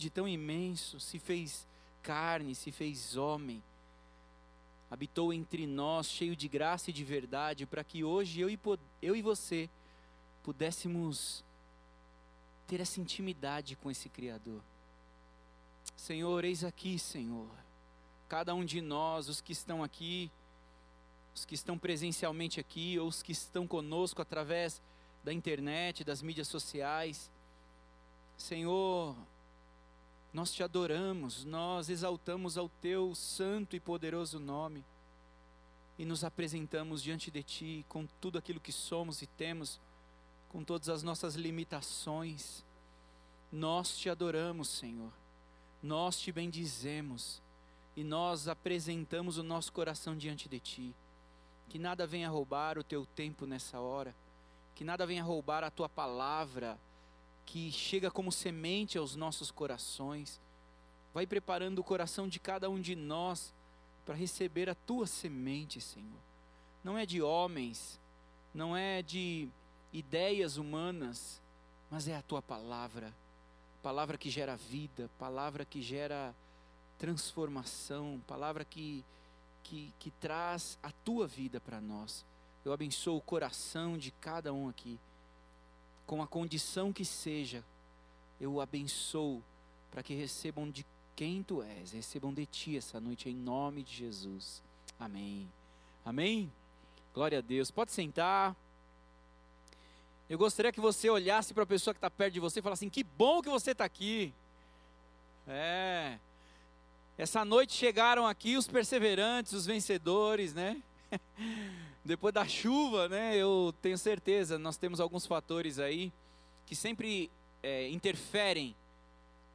grande, tão imenso, se fez carne, se fez homem, habitou entre nós, cheio de graça e de verdade, para que hoje eu e, eu e você pudéssemos ter essa intimidade com esse Criador. Senhor, eis aqui, Senhor, cada um de nós, os que estão aqui, os que estão presencialmente aqui, ou os que estão conosco através da internet, das mídias sociais. Senhor, nós te adoramos, nós exaltamos ao teu santo e poderoso nome e nos apresentamos diante de ti com tudo aquilo que somos e temos, com todas as nossas limitações. Nós te adoramos, Senhor, nós te bendizemos e nós apresentamos o nosso coração diante de ti. Que nada venha roubar o teu tempo nessa hora, que nada venha roubar a tua palavra que chega como semente aos nossos corações. Vai preparando o coração de cada um de nós para receber a tua semente, Senhor. Não é de homens, não é de ideias humanas, mas é a tua palavra. Palavra que gera vida, palavra que gera transformação, palavra que, que, que traz a tua vida para nós. Eu abençoo o coração de cada um aqui com a condição que seja, eu o abençoo para que recebam de quem tu és, recebam de ti essa noite em nome de Jesus. Amém. Amém. Glória a Deus. Pode sentar. Eu gostaria que você olhasse para a pessoa que está perto de você e falasse assim: que bom que você está aqui. É. Essa noite chegaram aqui os perseverantes, os vencedores, né? depois da chuva, né? Eu tenho certeza, nós temos alguns fatores aí que sempre é, interferem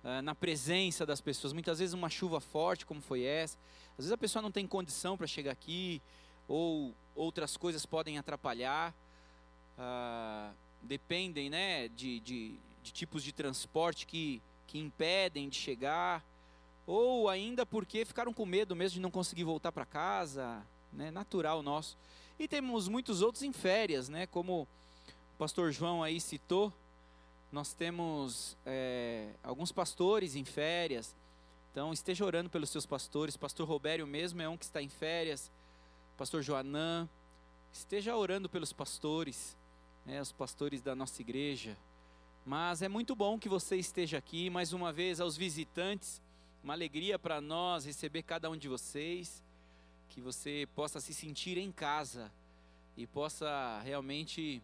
é, na presença das pessoas. Muitas vezes uma chuva forte, como foi essa, às vezes a pessoa não tem condição para chegar aqui, ou outras coisas podem atrapalhar. Ah, dependem, né, de, de, de tipos de transporte que, que impedem de chegar, ou ainda porque ficaram com medo mesmo de não conseguir voltar para casa, né, natural nosso. E temos muitos outros em férias, né? Como o pastor João aí citou, nós temos é, alguns pastores em férias. Então esteja orando pelos seus pastores. Pastor Robério mesmo é um que está em férias. Pastor Joanã. Esteja orando pelos pastores, né, os pastores da nossa igreja. Mas é muito bom que você esteja aqui. Mais uma vez, aos visitantes, uma alegria para nós receber cada um de vocês que você possa se sentir em casa e possa realmente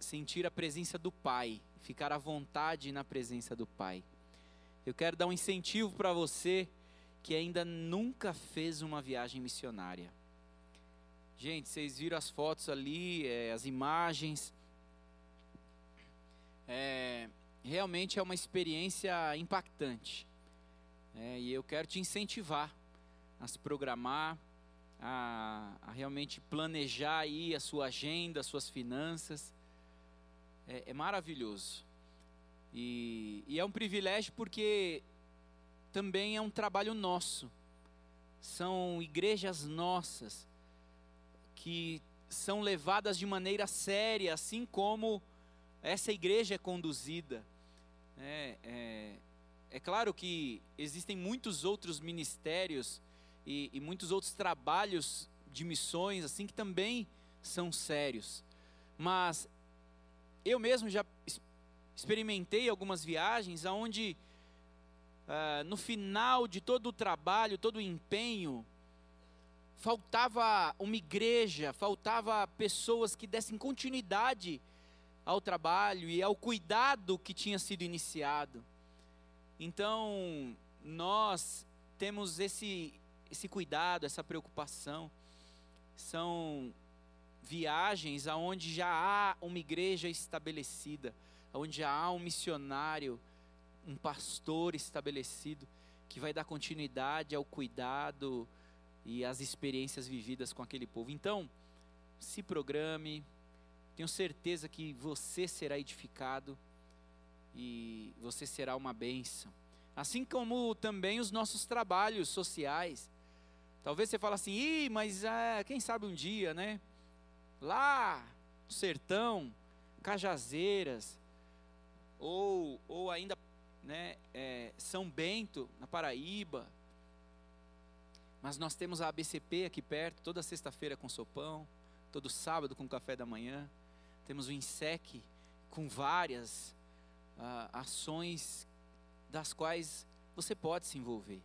sentir a presença do Pai, ficar à vontade na presença do Pai. Eu quero dar um incentivo para você que ainda nunca fez uma viagem missionária. Gente, vocês viram as fotos ali, é, as imagens. É, realmente é uma experiência impactante. É, e eu quero te incentivar a se programar, a, a realmente planejar aí a sua agenda, as suas finanças. É, é maravilhoso. E, e é um privilégio porque também é um trabalho nosso. São igrejas nossas que são levadas de maneira séria, assim como essa igreja é conduzida. É, é, é claro que existem muitos outros ministérios e, e muitos outros trabalhos de missões, assim, que também são sérios. Mas eu mesmo já experimentei algumas viagens onde, uh, no final de todo o trabalho, todo o empenho, faltava uma igreja, faltava pessoas que dessem continuidade ao trabalho e ao cuidado que tinha sido iniciado. Então, nós temos esse esse cuidado, essa preocupação. São viagens aonde já há uma igreja estabelecida, onde já há um missionário, um pastor estabelecido que vai dar continuidade ao cuidado e às experiências vividas com aquele povo. Então, se programe, tenho certeza que você será edificado e você será uma bênção. Assim como também os nossos trabalhos sociais. Talvez você fale assim, Ih, mas é, quem sabe um dia, né? Lá no sertão, Cajazeiras, ou, ou ainda né, é, São Bento, na Paraíba. Mas nós temos a ABCP aqui perto, toda sexta-feira com sopão, todo sábado com café da manhã. Temos o INSEC com várias uh, ações das quais você pode se envolver.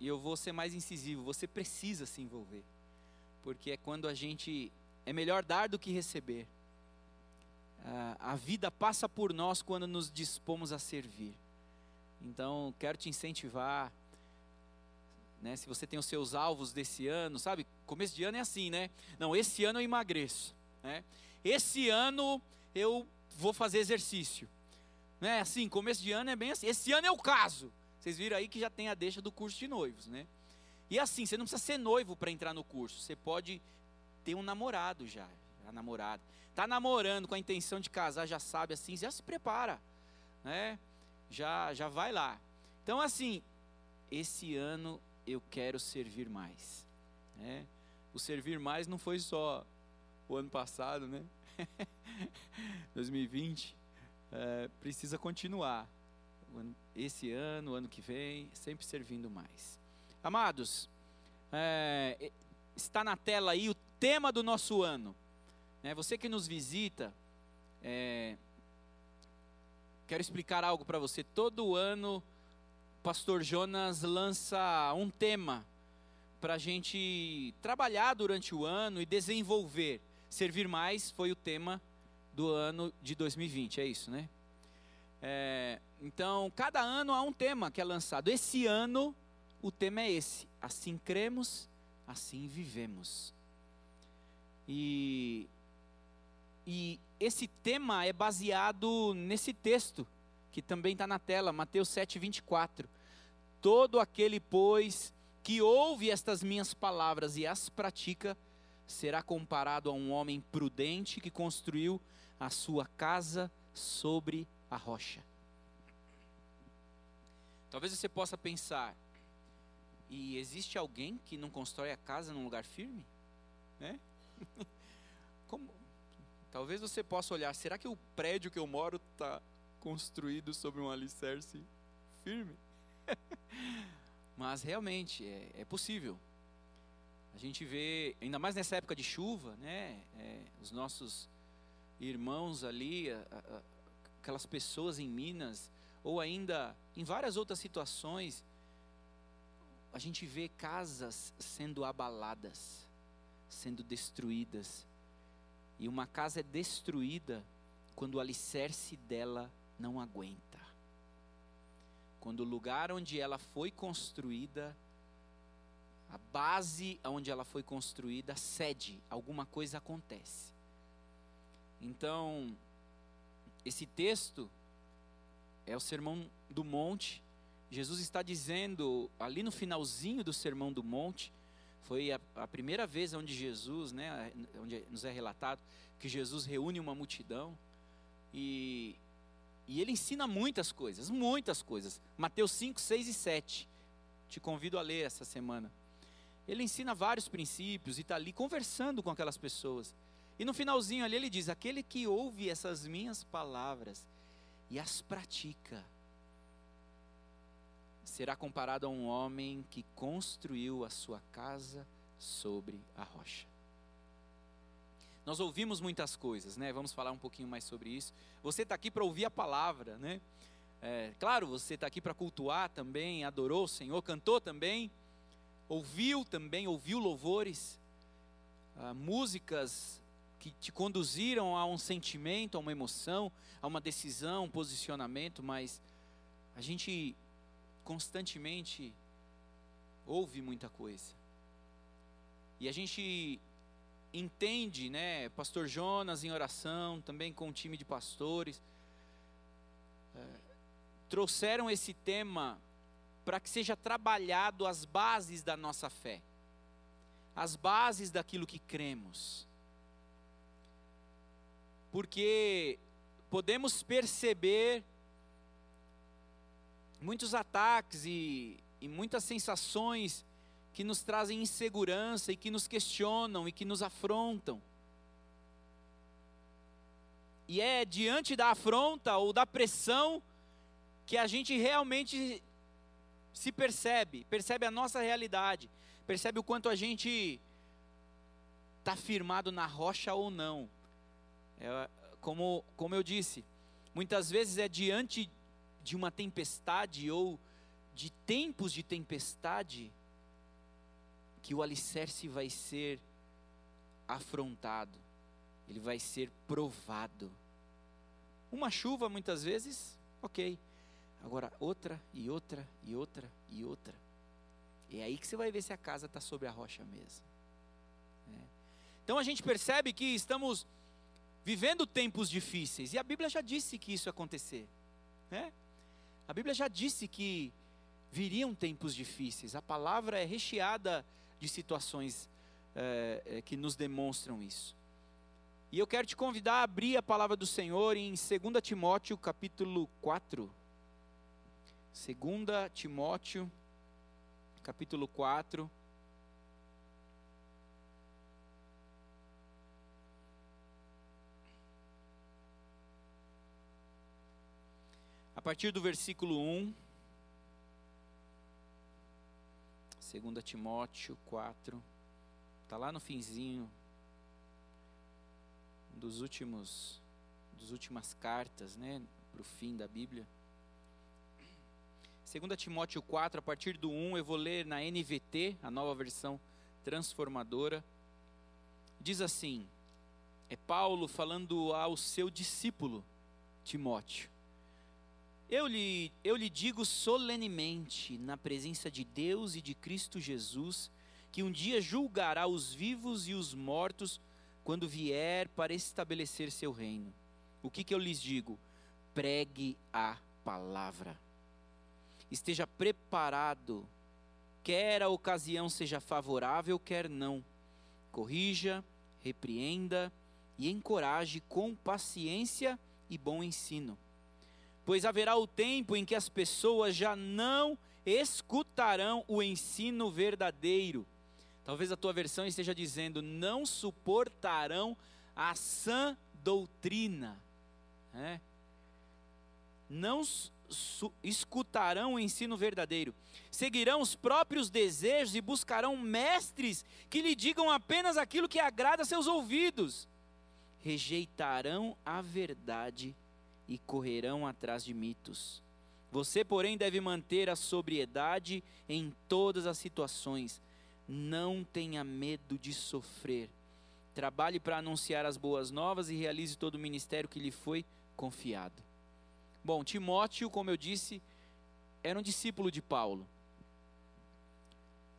E eu vou ser mais incisivo, você precisa se envolver. Porque é quando a gente. É melhor dar do que receber. A vida passa por nós quando nos dispomos a servir. Então, quero te incentivar. Né, se você tem os seus alvos desse ano, sabe? Começo de ano é assim, né? Não, esse ano eu emagreço. Né? Esse ano eu vou fazer exercício. Né? Assim, começo de ano é bem assim. Esse ano é o caso. Vocês viram aí que já tem a deixa do curso de noivos, né? E assim, você não precisa ser noivo para entrar no curso. Você pode ter um namorado já, a namorada. Tá namorando com a intenção de casar, já sabe assim, já se prepara, né? Já já vai lá. Então assim, esse ano eu quero servir mais, né? O servir mais não foi só o ano passado, né? 2020 é, precisa continuar. Esse ano, ano que vem, sempre servindo mais. Amados, é, está na tela aí o tema do nosso ano. Né? Você que nos visita, é, quero explicar algo para você. Todo ano, o pastor Jonas lança um tema para a gente trabalhar durante o ano e desenvolver. Servir mais foi o tema do ano de 2020, é isso, né? É, então, cada ano há um tema que é lançado. Esse ano, o tema é esse: Assim cremos, assim vivemos. E, e esse tema é baseado nesse texto, que também está na tela, Mateus 7, 24. Todo aquele, pois, que ouve estas minhas palavras e as pratica, será comparado a um homem prudente que construiu a sua casa sobre a rocha. Talvez você possa pensar, e existe alguém que não constrói a casa num lugar firme? Né? Como? Talvez você possa olhar, será que o prédio que eu moro está construído sobre um alicerce firme? Mas realmente é, é, possível. A gente vê, ainda mais nessa época de chuva, né? É, os nossos irmãos ali, a, a, aquelas pessoas em Minas, ou ainda em várias outras situações, a gente vê casas sendo abaladas, sendo destruídas. E uma casa é destruída quando o alicerce dela não aguenta. Quando o lugar onde ela foi construída, a base onde ela foi construída cede, alguma coisa acontece. Então, esse texto é o Sermão do Monte. Jesus está dizendo, ali no finalzinho do Sermão do Monte, foi a, a, primeira vez onde Jesus, né, onde nos é relatado que Jesus reúne uma multidão e, e ele ensina muitas coisas, muitas coisas. Mateus 5, 6 e 7. Te convido a ler essa semana. Ele ensina vários princípios e está ali conversando com aquelas pessoas. E no finalzinho ali ele diz: Aquele que ouve essas minhas palavras e as pratica, será comparado a um homem que construiu a sua casa sobre a rocha. Nós ouvimos muitas coisas, né? Vamos falar um pouquinho mais sobre isso. Você está aqui para ouvir a palavra, né? É, claro, você está aqui para cultuar também, adorou o Senhor, cantou também, ouviu também, ouviu louvores, ah, músicas que te conduziram a um sentimento, a uma emoção, a uma decisão, um posicionamento, mas a gente constantemente ouve muita coisa. E a gente entende, né, pastor Jonas em oração, também com o time de pastores, é, trouxeram esse tema para que seja trabalhado as bases da nossa fé, as bases daquilo que cremos porque podemos perceber muitos ataques e, e muitas sensações que nos trazem insegurança e que nos questionam e que nos afrontam. E é diante da afronta ou da pressão que a gente realmente se percebe, percebe a nossa realidade, percebe o quanto a gente está firmado na rocha ou não. É, como, como eu disse, muitas vezes é diante de uma tempestade ou de tempos de tempestade que o alicerce vai ser afrontado, ele vai ser provado. Uma chuva, muitas vezes, ok. Agora, outra e outra e outra e outra. É aí que você vai ver se a casa está sobre a rocha mesmo. É. Então a gente percebe que estamos vivendo tempos difíceis. E a Bíblia já disse que isso ia acontecer. Né? A Bíblia já disse que viriam tempos difíceis. A palavra é recheada de situações é, que nos demonstram isso. E eu quero te convidar a abrir a palavra do Senhor em 2 Timóteo capítulo 4. 2 Timóteo capítulo 4. A partir do versículo 1. 2 Timóteo 4. Está lá no finzinho dos últimos dos últimas cartas, né, para o fim da Bíblia. 2 Timóteo 4, a partir do 1, eu vou ler na NVT, a nova versão transformadora. Diz assim: é Paulo falando ao seu discípulo Timóteo. Eu lhe, eu lhe digo solenemente, na presença de Deus e de Cristo Jesus, que um dia julgará os vivos e os mortos quando vier para estabelecer seu reino. O que, que eu lhes digo? Pregue a palavra. Esteja preparado, quer a ocasião seja favorável, quer não. Corrija, repreenda e encoraje com paciência e bom ensino pois haverá o tempo em que as pessoas já não escutarão o ensino verdadeiro. Talvez a tua versão esteja dizendo: não suportarão a sã doutrina. É? Não escutarão o ensino verdadeiro. Seguirão os próprios desejos e buscarão mestres que lhe digam apenas aquilo que agrada a seus ouvidos. Rejeitarão a verdade e correrão atrás de mitos. Você, porém, deve manter a sobriedade em todas as situações. Não tenha medo de sofrer. Trabalhe para anunciar as boas novas e realize todo o ministério que lhe foi confiado. Bom, Timóteo, como eu disse, era um discípulo de Paulo.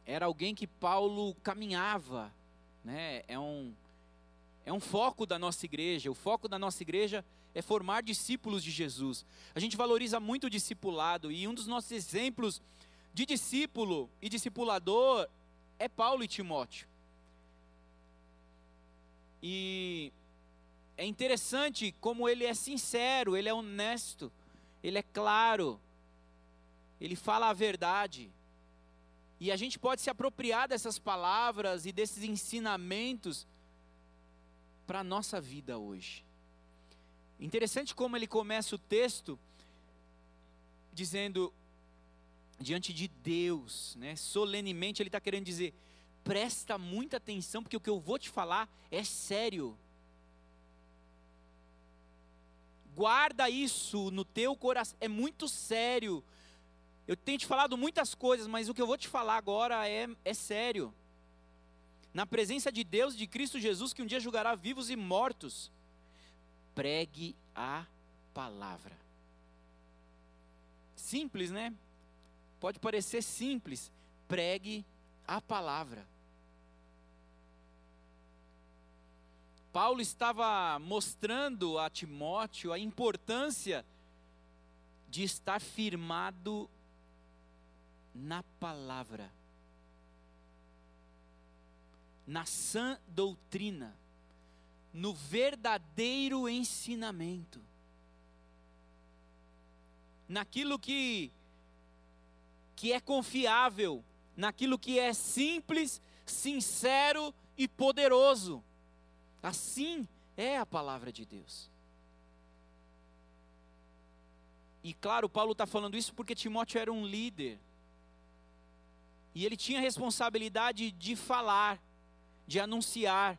Era alguém que Paulo caminhava, né? É um é um foco da nossa igreja. O foco da nossa igreja formar discípulos de Jesus. A gente valoriza muito o discipulado e um dos nossos exemplos de discípulo e discipulador é Paulo e Timóteo. E é interessante como ele é sincero, ele é honesto, ele é claro, ele fala a verdade. E a gente pode se apropriar dessas palavras e desses ensinamentos para a nossa vida hoje. Interessante como ele começa o texto dizendo diante de Deus, né? Solenemente ele está querendo dizer: presta muita atenção, porque o que eu vou te falar é sério. Guarda isso no teu coração, é muito sério. Eu tenho te falado muitas coisas, mas o que eu vou te falar agora é, é sério. Na presença de Deus, de Cristo Jesus, que um dia julgará vivos e mortos pregue a palavra. Simples, né? Pode parecer simples. Pregue a palavra. Paulo estava mostrando a Timóteo a importância de estar firmado na palavra, na sã doutrina no verdadeiro ensinamento, naquilo que que é confiável, naquilo que é simples, sincero e poderoso. Assim é a palavra de Deus. e claro, Paulo está falando isso porque Timóteo era um líder. E ele tinha a responsabilidade de falar, de anunciar.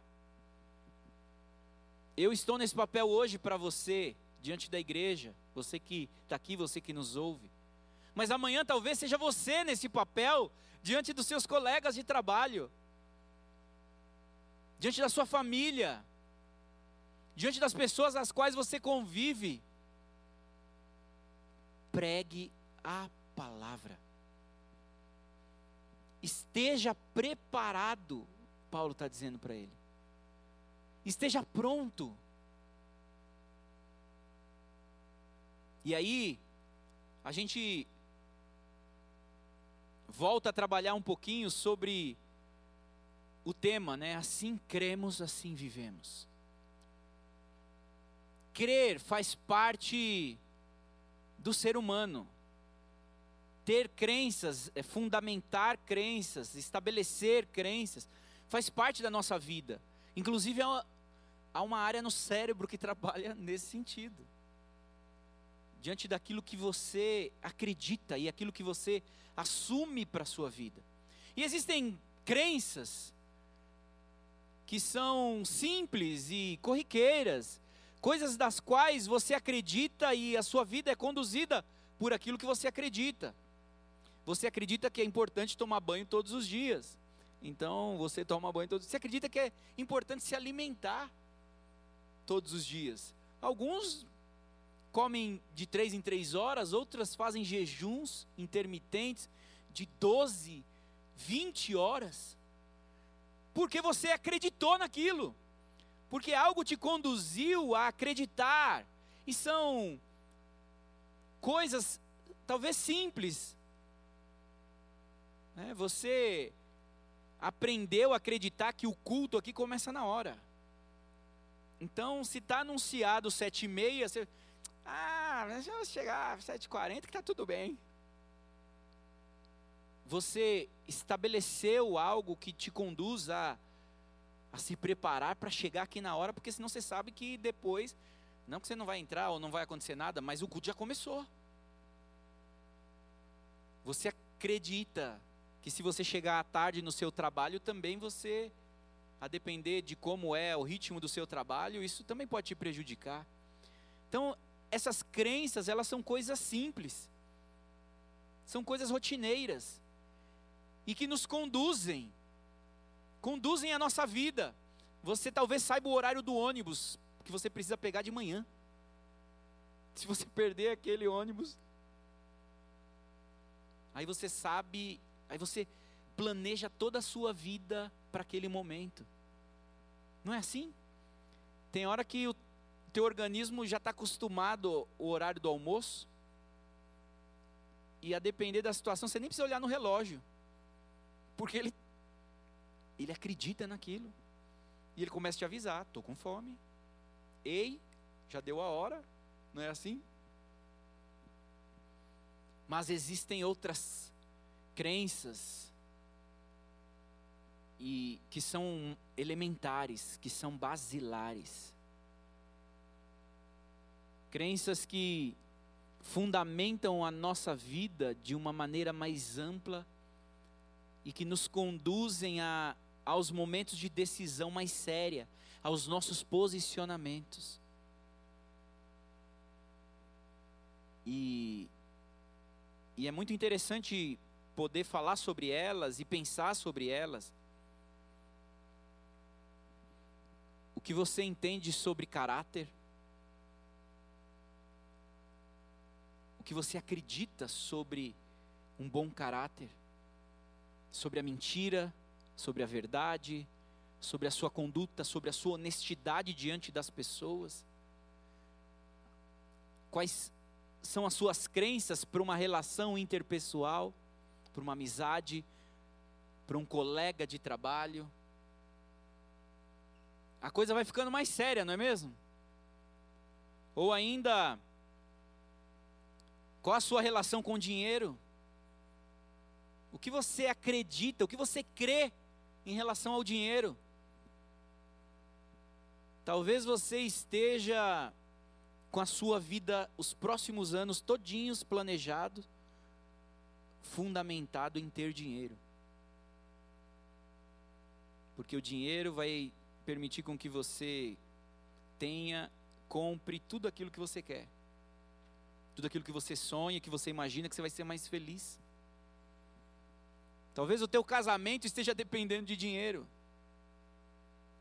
Eu estou nesse papel hoje para você, diante da igreja, você que está aqui, você que nos ouve. Mas amanhã talvez seja você nesse papel, diante dos seus colegas de trabalho, diante da sua família, diante das pessoas às quais você convive. Pregue a palavra. Esteja preparado, Paulo está dizendo para ele. Esteja pronto. E aí, a gente volta a trabalhar um pouquinho sobre o tema, né? Assim cremos, assim vivemos. Crer faz parte do ser humano ter crenças, é fundamentar crenças, estabelecer crenças, faz parte da nossa vida. Inclusive, há uma área no cérebro que trabalha nesse sentido. Diante daquilo que você acredita e aquilo que você assume para a sua vida. E existem crenças que são simples e corriqueiras, coisas das quais você acredita e a sua vida é conduzida por aquilo que você acredita. Você acredita que é importante tomar banho todos os dias. Então você toma banho todos os dias. Você acredita que é importante se alimentar todos os dias. Alguns comem de três em três horas, outras fazem jejuns intermitentes de 12, 20 horas. Porque você acreditou naquilo. Porque algo te conduziu a acreditar. E são coisas talvez simples, é, você aprendeu a acreditar que o culto aqui começa na hora. Então, se está anunciado sete e meia, você... Ah, mas vamos chegar sete e quarenta que está tudo bem. Você estabeleceu algo que te conduz a, a se preparar para chegar aqui na hora, porque senão você sabe que depois, não que você não vai entrar ou não vai acontecer nada, mas o culto já começou. Você acredita que se você chegar à tarde no seu trabalho, também você, a depender de como é o ritmo do seu trabalho, isso também pode te prejudicar. Então, essas crenças, elas são coisas simples, são coisas rotineiras, e que nos conduzem, conduzem a nossa vida. Você talvez saiba o horário do ônibus que você precisa pegar de manhã. Se você perder aquele ônibus, aí você sabe Aí você planeja toda a sua vida para aquele momento. Não é assim? Tem hora que o teu organismo já está acostumado ao horário do almoço. E a depender da situação, você nem precisa olhar no relógio. Porque ele, ele acredita naquilo. E ele começa a te avisar: estou com fome. Ei, já deu a hora. Não é assim? Mas existem outras crenças e que são elementares, que são basilares. Crenças que fundamentam a nossa vida de uma maneira mais ampla e que nos conduzem a, aos momentos de decisão mais séria, aos nossos posicionamentos. E, e é muito interessante poder falar sobre elas e pensar sobre elas. O que você entende sobre caráter? O que você acredita sobre um bom caráter? Sobre a mentira, sobre a verdade, sobre a sua conduta, sobre a sua honestidade diante das pessoas? Quais são as suas crenças para uma relação interpessoal? para uma amizade, para um colega de trabalho. A coisa vai ficando mais séria, não é mesmo? Ou ainda, qual a sua relação com o dinheiro? O que você acredita, o que você crê em relação ao dinheiro? Talvez você esteja com a sua vida os próximos anos todinhos planejados, fundamentado em ter dinheiro. Porque o dinheiro vai permitir com que você tenha, compre tudo aquilo que você quer. Tudo aquilo que você sonha, que você imagina que você vai ser mais feliz. Talvez o teu casamento esteja dependendo de dinheiro.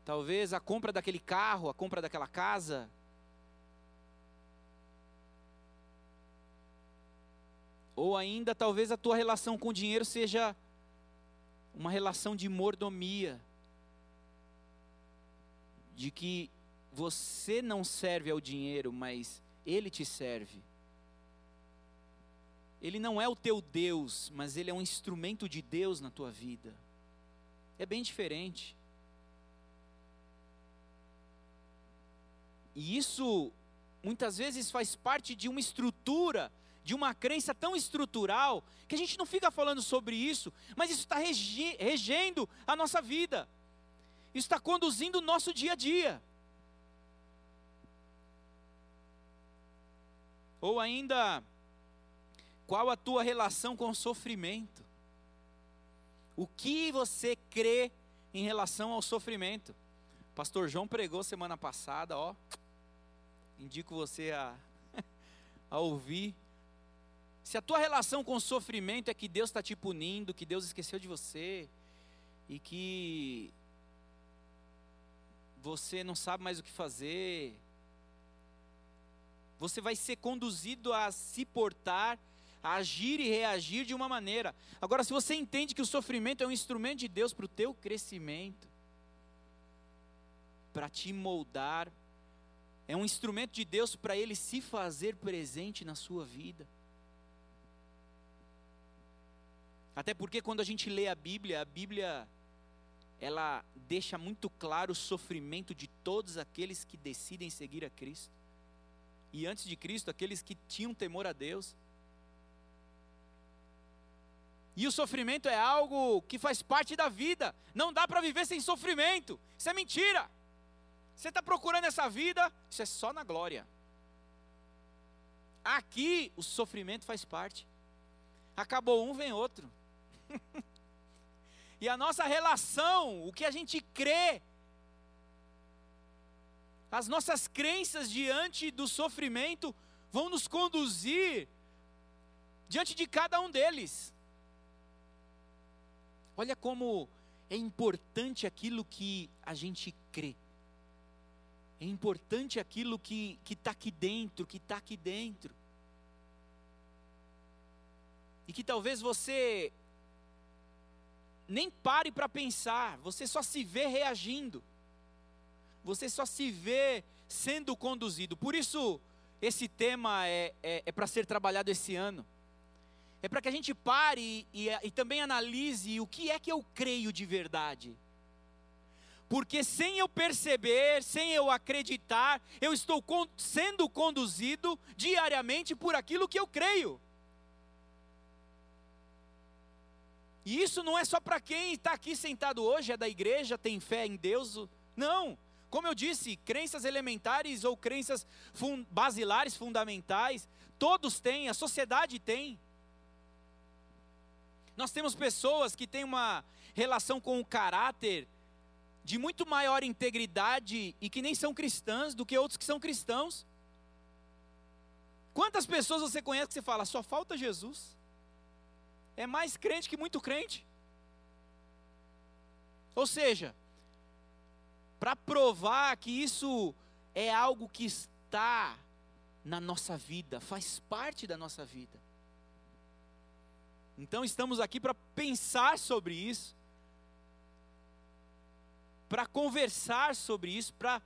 Talvez a compra daquele carro, a compra daquela casa, Ou ainda, talvez a tua relação com o dinheiro seja uma relação de mordomia. De que você não serve ao dinheiro, mas ele te serve. Ele não é o teu Deus, mas ele é um instrumento de Deus na tua vida. É bem diferente. E isso muitas vezes faz parte de uma estrutura de uma crença tão estrutural que a gente não fica falando sobre isso, mas isso está regendo a nossa vida, está conduzindo o nosso dia a dia. Ou ainda, qual a tua relação com o sofrimento? O que você crê em relação ao sofrimento? Pastor João pregou semana passada, ó. Indico você a, a ouvir se a tua relação com o sofrimento é que Deus está te punindo, que Deus esqueceu de você, e que você não sabe mais o que fazer, você vai ser conduzido a se portar, a agir e reagir de uma maneira. Agora, se você entende que o sofrimento é um instrumento de Deus para o teu crescimento, para te moldar, é um instrumento de Deus para Ele se fazer presente na sua vida. Até porque quando a gente lê a Bíblia, a Bíblia ela deixa muito claro o sofrimento de todos aqueles que decidem seguir a Cristo. E antes de Cristo, aqueles que tinham temor a Deus. E o sofrimento é algo que faz parte da vida. Não dá para viver sem sofrimento. Isso é mentira. Você está procurando essa vida, isso é só na glória. Aqui o sofrimento faz parte. Acabou um, vem outro. e a nossa relação, o que a gente crê, as nossas crenças diante do sofrimento vão nos conduzir diante de cada um deles. Olha como é importante aquilo que a gente crê. É importante aquilo que está aqui dentro, que está aqui dentro. E que talvez você nem pare para pensar, você só se vê reagindo, você só se vê sendo conduzido. Por isso, esse tema é, é, é para ser trabalhado esse ano. É para que a gente pare e, e, e também analise o que é que eu creio de verdade. Porque sem eu perceber, sem eu acreditar, eu estou sendo conduzido diariamente por aquilo que eu creio. E isso não é só para quem está aqui sentado hoje, é da igreja, tem fé em Deus. Não. Como eu disse, crenças elementares ou crenças fun basilares, fundamentais, todos têm, a sociedade tem. Nós temos pessoas que têm uma relação com o caráter de muito maior integridade e que nem são cristãs do que outros que são cristãos. Quantas pessoas você conhece que você fala, só falta Jesus? É mais crente que muito crente. Ou seja, para provar que isso é algo que está na nossa vida, faz parte da nossa vida. Então estamos aqui para pensar sobre isso, para conversar sobre isso, para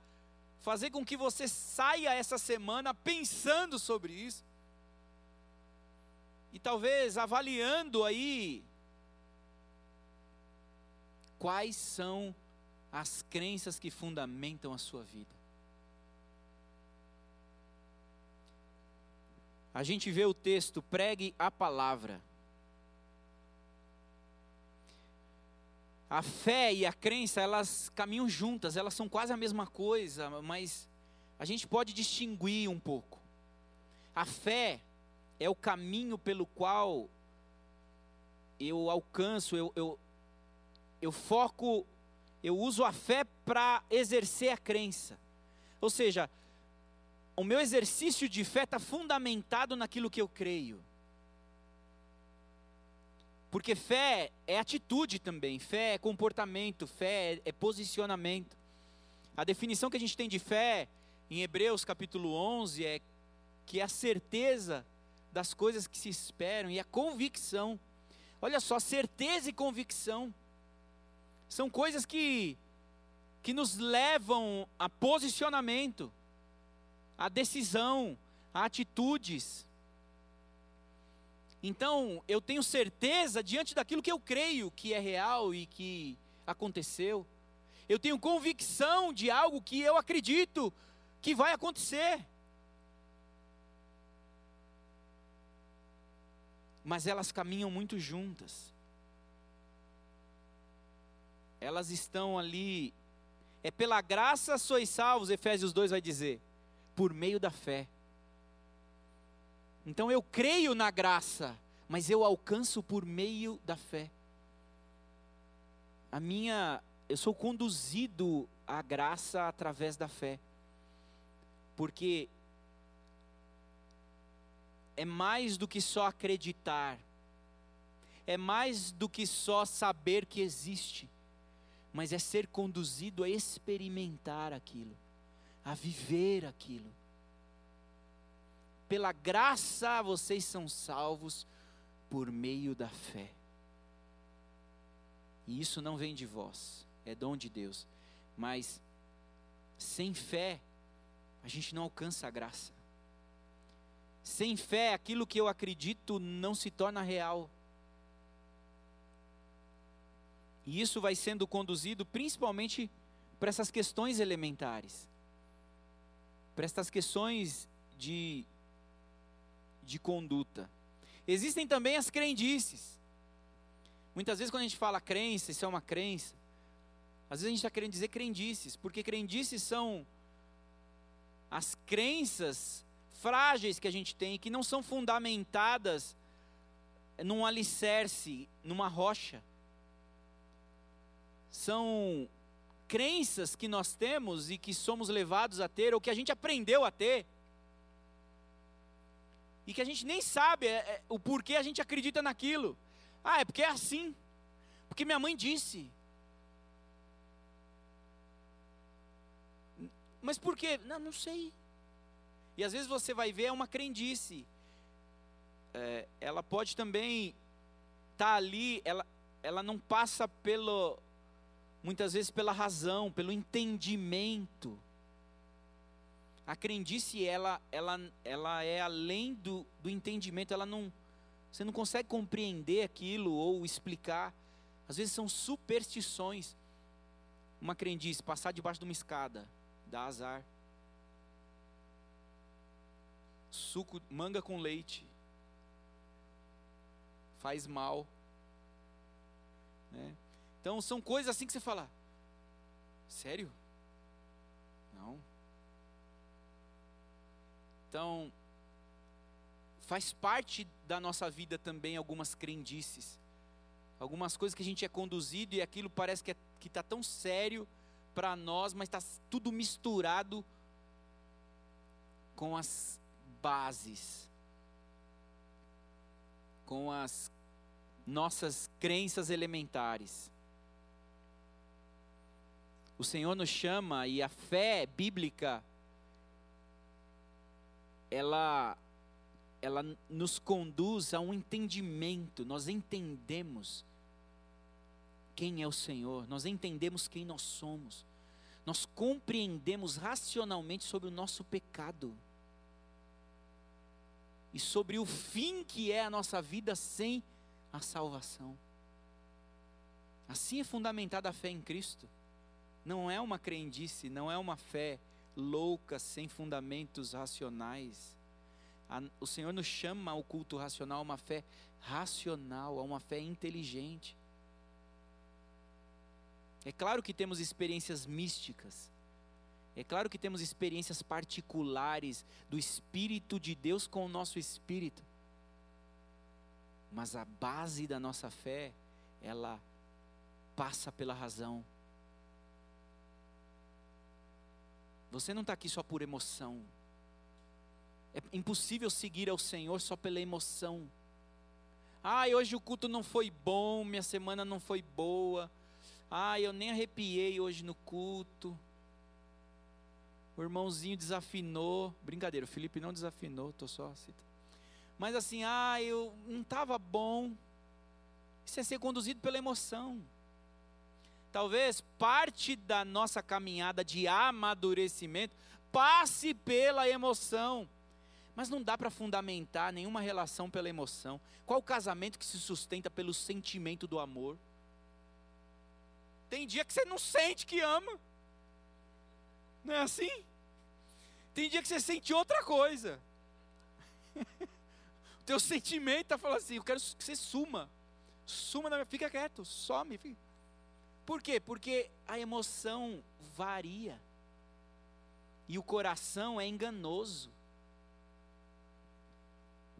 fazer com que você saia essa semana pensando sobre isso e talvez avaliando aí quais são as crenças que fundamentam a sua vida. A gente vê o texto, pregue a palavra. A fé e a crença, elas caminham juntas, elas são quase a mesma coisa, mas a gente pode distinguir um pouco. A fé é o caminho pelo qual eu alcanço, eu, eu, eu foco, eu uso a fé para exercer a crença. Ou seja, o meu exercício de fé está fundamentado naquilo que eu creio. Porque fé é atitude também, fé é comportamento, fé é posicionamento. A definição que a gente tem de fé em Hebreus capítulo 11 é que é a certeza das coisas que se esperam e a convicção. Olha só, certeza e convicção são coisas que que nos levam a posicionamento, a decisão, a atitudes. Então, eu tenho certeza diante daquilo que eu creio que é real e que aconteceu. Eu tenho convicção de algo que eu acredito que vai acontecer. Mas elas caminham muito juntas. Elas estão ali. É pela graça sois salvos, Efésios 2 vai dizer, por meio da fé. Então eu creio na graça, mas eu alcanço por meio da fé. A minha eu sou conduzido à graça através da fé. Porque é mais do que só acreditar, é mais do que só saber que existe, mas é ser conduzido a experimentar aquilo, a viver aquilo. Pela graça vocês são salvos por meio da fé. E isso não vem de vós, é dom de Deus. Mas sem fé, a gente não alcança a graça. Sem fé, aquilo que eu acredito não se torna real. E isso vai sendo conduzido principalmente para essas questões elementares, para essas questões de, de conduta. Existem também as crendices. Muitas vezes, quando a gente fala crença, isso é uma crença, às vezes a gente está querendo dizer crendices, porque crendices são as crenças frágeis que a gente tem, que não são fundamentadas num alicerce, numa rocha. São crenças que nós temos e que somos levados a ter, ou que a gente aprendeu a ter, e que a gente nem sabe é, é, o porquê a gente acredita naquilo. Ah, é porque é assim, porque minha mãe disse, Mas por quê? Não, não sei. E às vezes você vai ver é uma crendice. É, ela pode também estar tá ali, ela, ela não passa pelo, muitas vezes pela razão, pelo entendimento. A crendice, ela, ela, ela é além do, do entendimento, ela não, você não consegue compreender aquilo ou explicar. Às vezes são superstições. Uma crendice, passar debaixo de uma escada dá azar. Suco, manga com leite, faz mal. Né? Então são coisas assim que você fala, sério? Não. Então, faz parte da nossa vida também algumas crendices, algumas coisas que a gente é conduzido e aquilo parece que é, está tão sério para nós, mas está tudo misturado com as bases, com as nossas crenças elementares. O Senhor nos chama e a fé bíblica ela ela nos conduz a um entendimento, nós entendemos quem é o Senhor, nós entendemos quem nós somos, nós compreendemos racionalmente sobre o nosso pecado e sobre o fim que é a nossa vida sem a salvação. Assim é fundamentada a fé em Cristo. Não é uma crendice, não é uma fé louca, sem fundamentos racionais. o Senhor nos chama ao culto racional, a uma fé racional, a uma fé inteligente. É claro que temos experiências místicas, É claro que temos experiências particulares do Espírito de Deus com o nosso espírito. Mas a base da nossa fé, ela passa pela razão. Você não está aqui só por emoção. É impossível seguir ao Senhor só pela emoção. Ah, hoje o culto não foi bom, minha semana não foi boa. Ah, eu nem arrepiei hoje no culto. O irmãozinho desafinou. Brincadeira, o Felipe não desafinou, estou só citando. Mas assim, ah, eu não estava bom. Isso é ser conduzido pela emoção. Talvez parte da nossa caminhada de amadurecimento passe pela emoção. Mas não dá para fundamentar nenhuma relação pela emoção. Qual casamento que se sustenta pelo sentimento do amor? Tem dia que você não sente que ama. Não é assim? Tem dia que você sente outra coisa. o teu sentimento está falando assim, eu quero que você suma. Suma, na minha, fica quieto, some. Fica. Por quê? Porque a emoção varia. E o coração é enganoso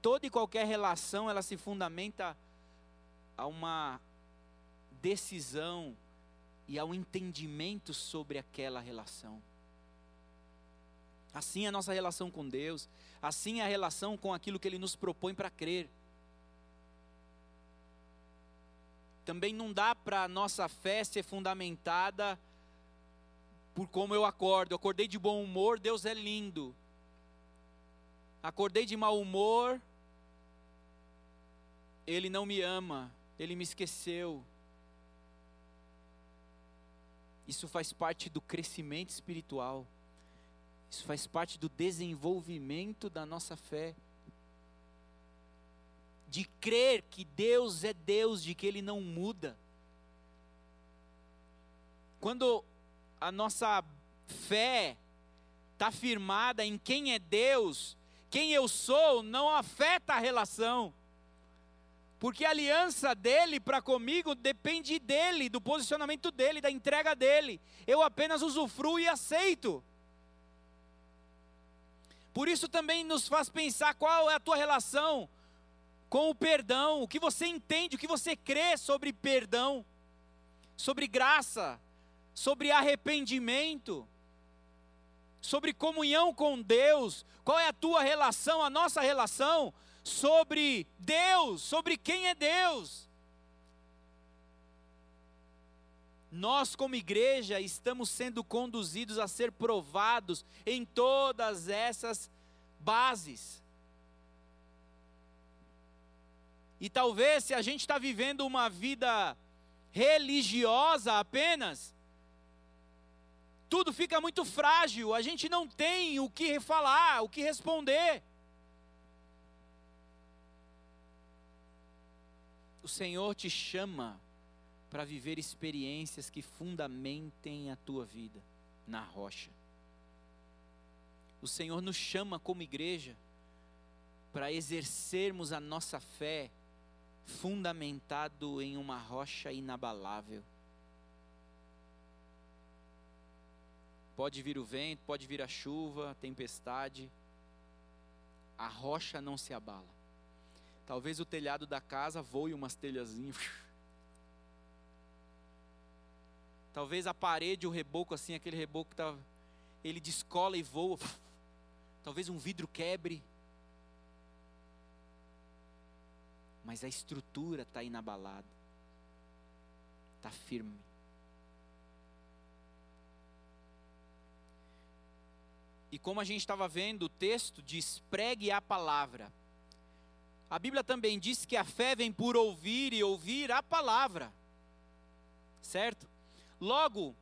toda e qualquer relação ela se fundamenta a uma decisão e ao entendimento sobre aquela relação. Assim é a nossa relação com Deus, assim é a relação com aquilo que Ele nos propõe para crer. Também não dá para a nossa fé ser fundamentada por como eu acordo. Eu acordei de bom humor, Deus é lindo. Acordei de mau humor, ele não me ama, ele me esqueceu. Isso faz parte do crescimento espiritual. Isso faz parte do desenvolvimento da nossa fé. De crer que Deus é Deus, de que Ele não muda. Quando a nossa fé está firmada em quem é Deus, quem eu sou não afeta a relação. Porque a aliança dele para comigo depende dele, do posicionamento dele, da entrega dele. Eu apenas usufruo e aceito. Por isso também nos faz pensar qual é a tua relação com o perdão, o que você entende, o que você crê sobre perdão, sobre graça, sobre arrependimento, sobre comunhão com Deus. Qual é a tua relação, a nossa relação sobre Deus, sobre quem é Deus. Nós, como igreja, estamos sendo conduzidos a ser provados em todas essas bases. E talvez, se a gente está vivendo uma vida religiosa apenas, tudo fica muito frágil, a gente não tem o que falar, o que responder. o Senhor te chama para viver experiências que fundamentem a tua vida na rocha. O Senhor nos chama como igreja para exercermos a nossa fé fundamentado em uma rocha inabalável. Pode vir o vento, pode vir a chuva, a tempestade, a rocha não se abala. Talvez o telhado da casa voe umas telhazinhas. Talvez a parede, o reboco assim, aquele reboco que tá, ele descola e voa. Talvez um vidro quebre. Mas a estrutura está inabalada. Está firme. E como a gente estava vendo, o texto diz: pregue a palavra. A Bíblia também diz que a fé vem por ouvir e ouvir a palavra. Certo? Logo,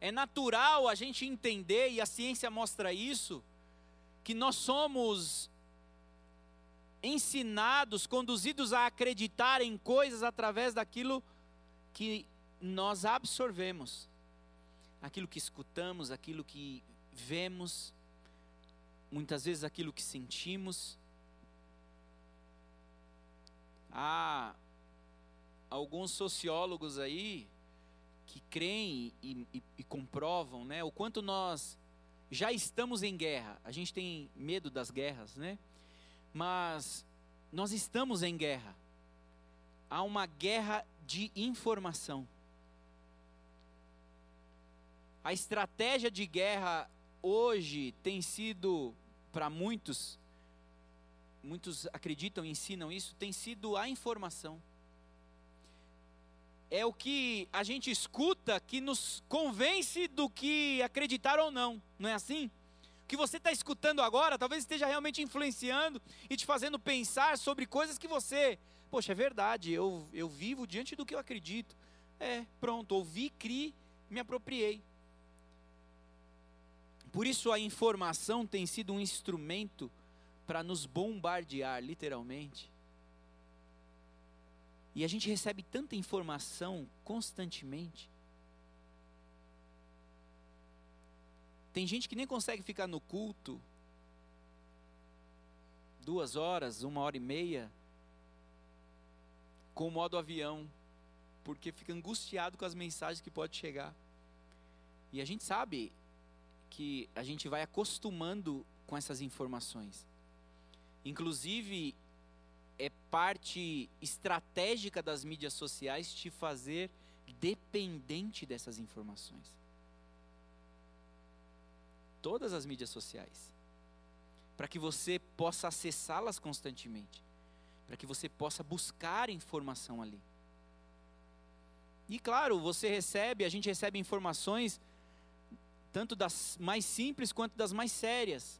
é natural a gente entender, e a ciência mostra isso, que nós somos ensinados, conduzidos a acreditar em coisas através daquilo que nós absorvemos, aquilo que escutamos, aquilo que vemos, muitas vezes aquilo que sentimos. Há alguns sociólogos aí que creem e, e, e comprovam né, o quanto nós já estamos em guerra. A gente tem medo das guerras, né? Mas nós estamos em guerra. Há uma guerra de informação. A estratégia de guerra hoje tem sido, para muitos, muitos acreditam e ensinam isso, tem sido a informação. É o que a gente escuta que nos convence do que acreditar ou não, não é assim? O que você está escutando agora talvez esteja realmente influenciando e te fazendo pensar sobre coisas que você, poxa, é verdade, eu, eu vivo diante do que eu acredito. É, pronto, ouvi, criei, me apropriei. Por isso a informação tem sido um instrumento para nos bombardear, literalmente. E a gente recebe tanta informação constantemente. Tem gente que nem consegue ficar no culto duas horas, uma hora e meia, com o modo avião, porque fica angustiado com as mensagens que pode chegar. E a gente sabe, que a gente vai acostumando com essas informações. Inclusive, parte estratégica das mídias sociais te fazer dependente dessas informações. Todas as mídias sociais. Para que você possa acessá-las constantemente. Para que você possa buscar informação ali. E claro, você recebe, a gente recebe informações tanto das mais simples quanto das mais sérias.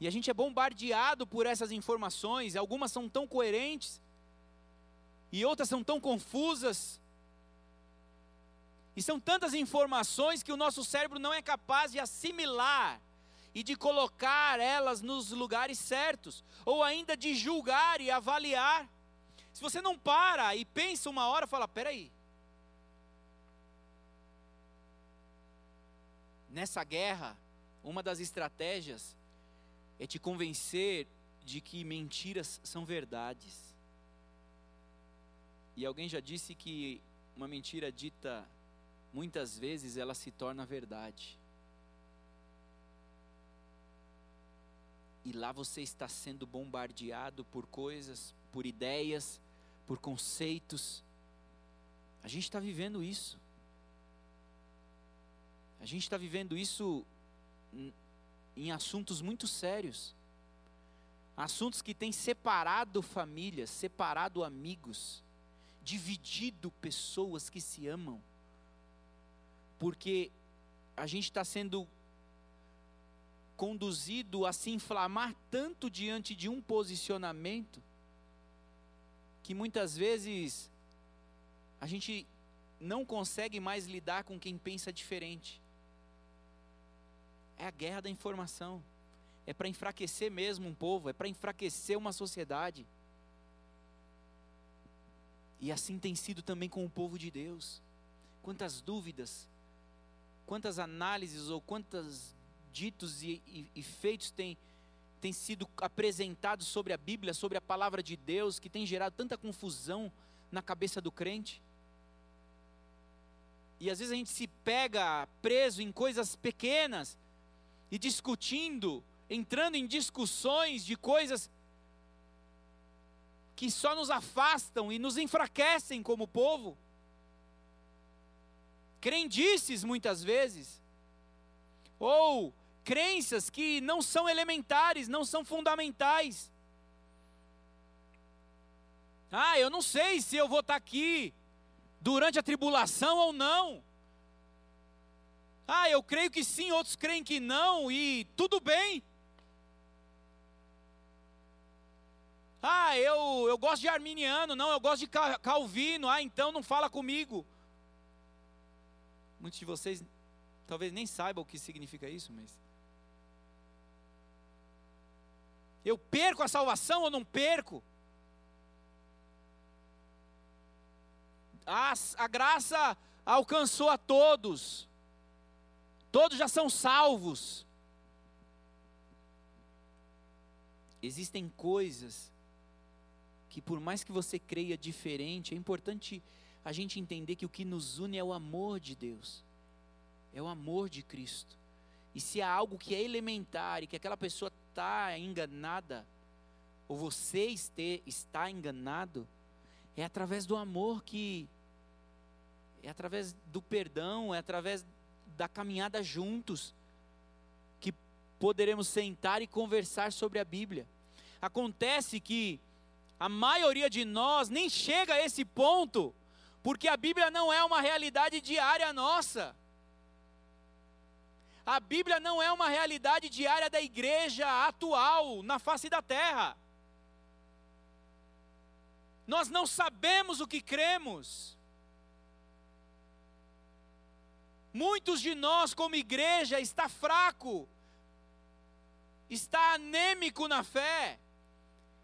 E a gente é bombardeado por essas informações, algumas são tão coerentes, e outras são tão confusas. E são tantas informações que o nosso cérebro não é capaz de assimilar e de colocar elas nos lugares certos, ou ainda de julgar e avaliar. Se você não para e pensa uma hora, fala: peraí, nessa guerra, uma das estratégias é te convencer de que mentiras são verdades. E alguém já disse que uma mentira dita muitas vezes ela se torna verdade. E lá você está sendo bombardeado por coisas, por ideias, por conceitos. A gente está vivendo isso. A gente está vivendo isso em assuntos muito sérios. Assuntos que têm separado famílias, separado amigos, dividido pessoas que se amam. Porque a gente está sendo conduzido a se inflamar tanto diante de um posicionamento, que muitas vezes a gente não consegue mais lidar com quem pensa diferente. É a guerra da informação. É para enfraquecer mesmo um povo, é para enfraquecer uma sociedade. E assim tem sido também com o povo de Deus. Quantas dúvidas, quantas análises ou quantos ditos e, e, e feitos têm tem sido apresentados sobre a Bíblia, sobre a palavra de Deus, que tem gerado tanta confusão na cabeça do crente. E às vezes a gente se pega preso em coisas pequenas, e discutindo, entrando em discussões de coisas que só nos afastam e nos enfraquecem como povo. Crendices muitas vezes, ou crenças que não são elementares, não são fundamentais. Ah, eu não sei se eu vou estar aqui durante a tribulação ou não. Ah, eu creio que sim, outros creem que não, e tudo bem. Ah, eu, eu gosto de arminiano, não, eu gosto de calvino, ah, então não fala comigo. Muitos de vocês talvez nem saibam o que significa isso, mas. Eu perco a salvação ou não perco? A, a graça alcançou a todos. Todos já são salvos. Existem coisas que, por mais que você creia diferente, é importante a gente entender que o que nos une é o amor de Deus, é o amor de Cristo. E se há algo que é elementar e que aquela pessoa está enganada, ou você este, está enganado, é através do amor que. É através do perdão, é através da caminhada juntos que poderemos sentar e conversar sobre a Bíblia. Acontece que a maioria de nós nem chega a esse ponto, porque a Bíblia não é uma realidade diária nossa. A Bíblia não é uma realidade diária da igreja atual na face da terra. Nós não sabemos o que cremos. Muitos de nós, como igreja, está fraco, está anêmico na fé,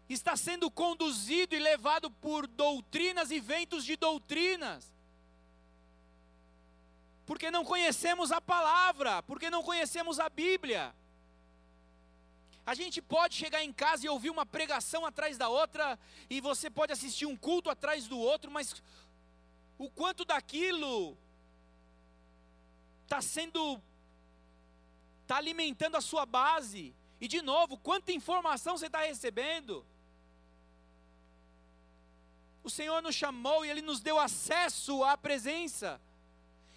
está sendo conduzido e levado por doutrinas e ventos de doutrinas. Porque não conhecemos a palavra, porque não conhecemos a Bíblia. A gente pode chegar em casa e ouvir uma pregação atrás da outra, e você pode assistir um culto atrás do outro, mas o quanto daquilo está sendo, está alimentando a sua base, e de novo, quanta informação você está recebendo. O Senhor nos chamou e Ele nos deu acesso à presença.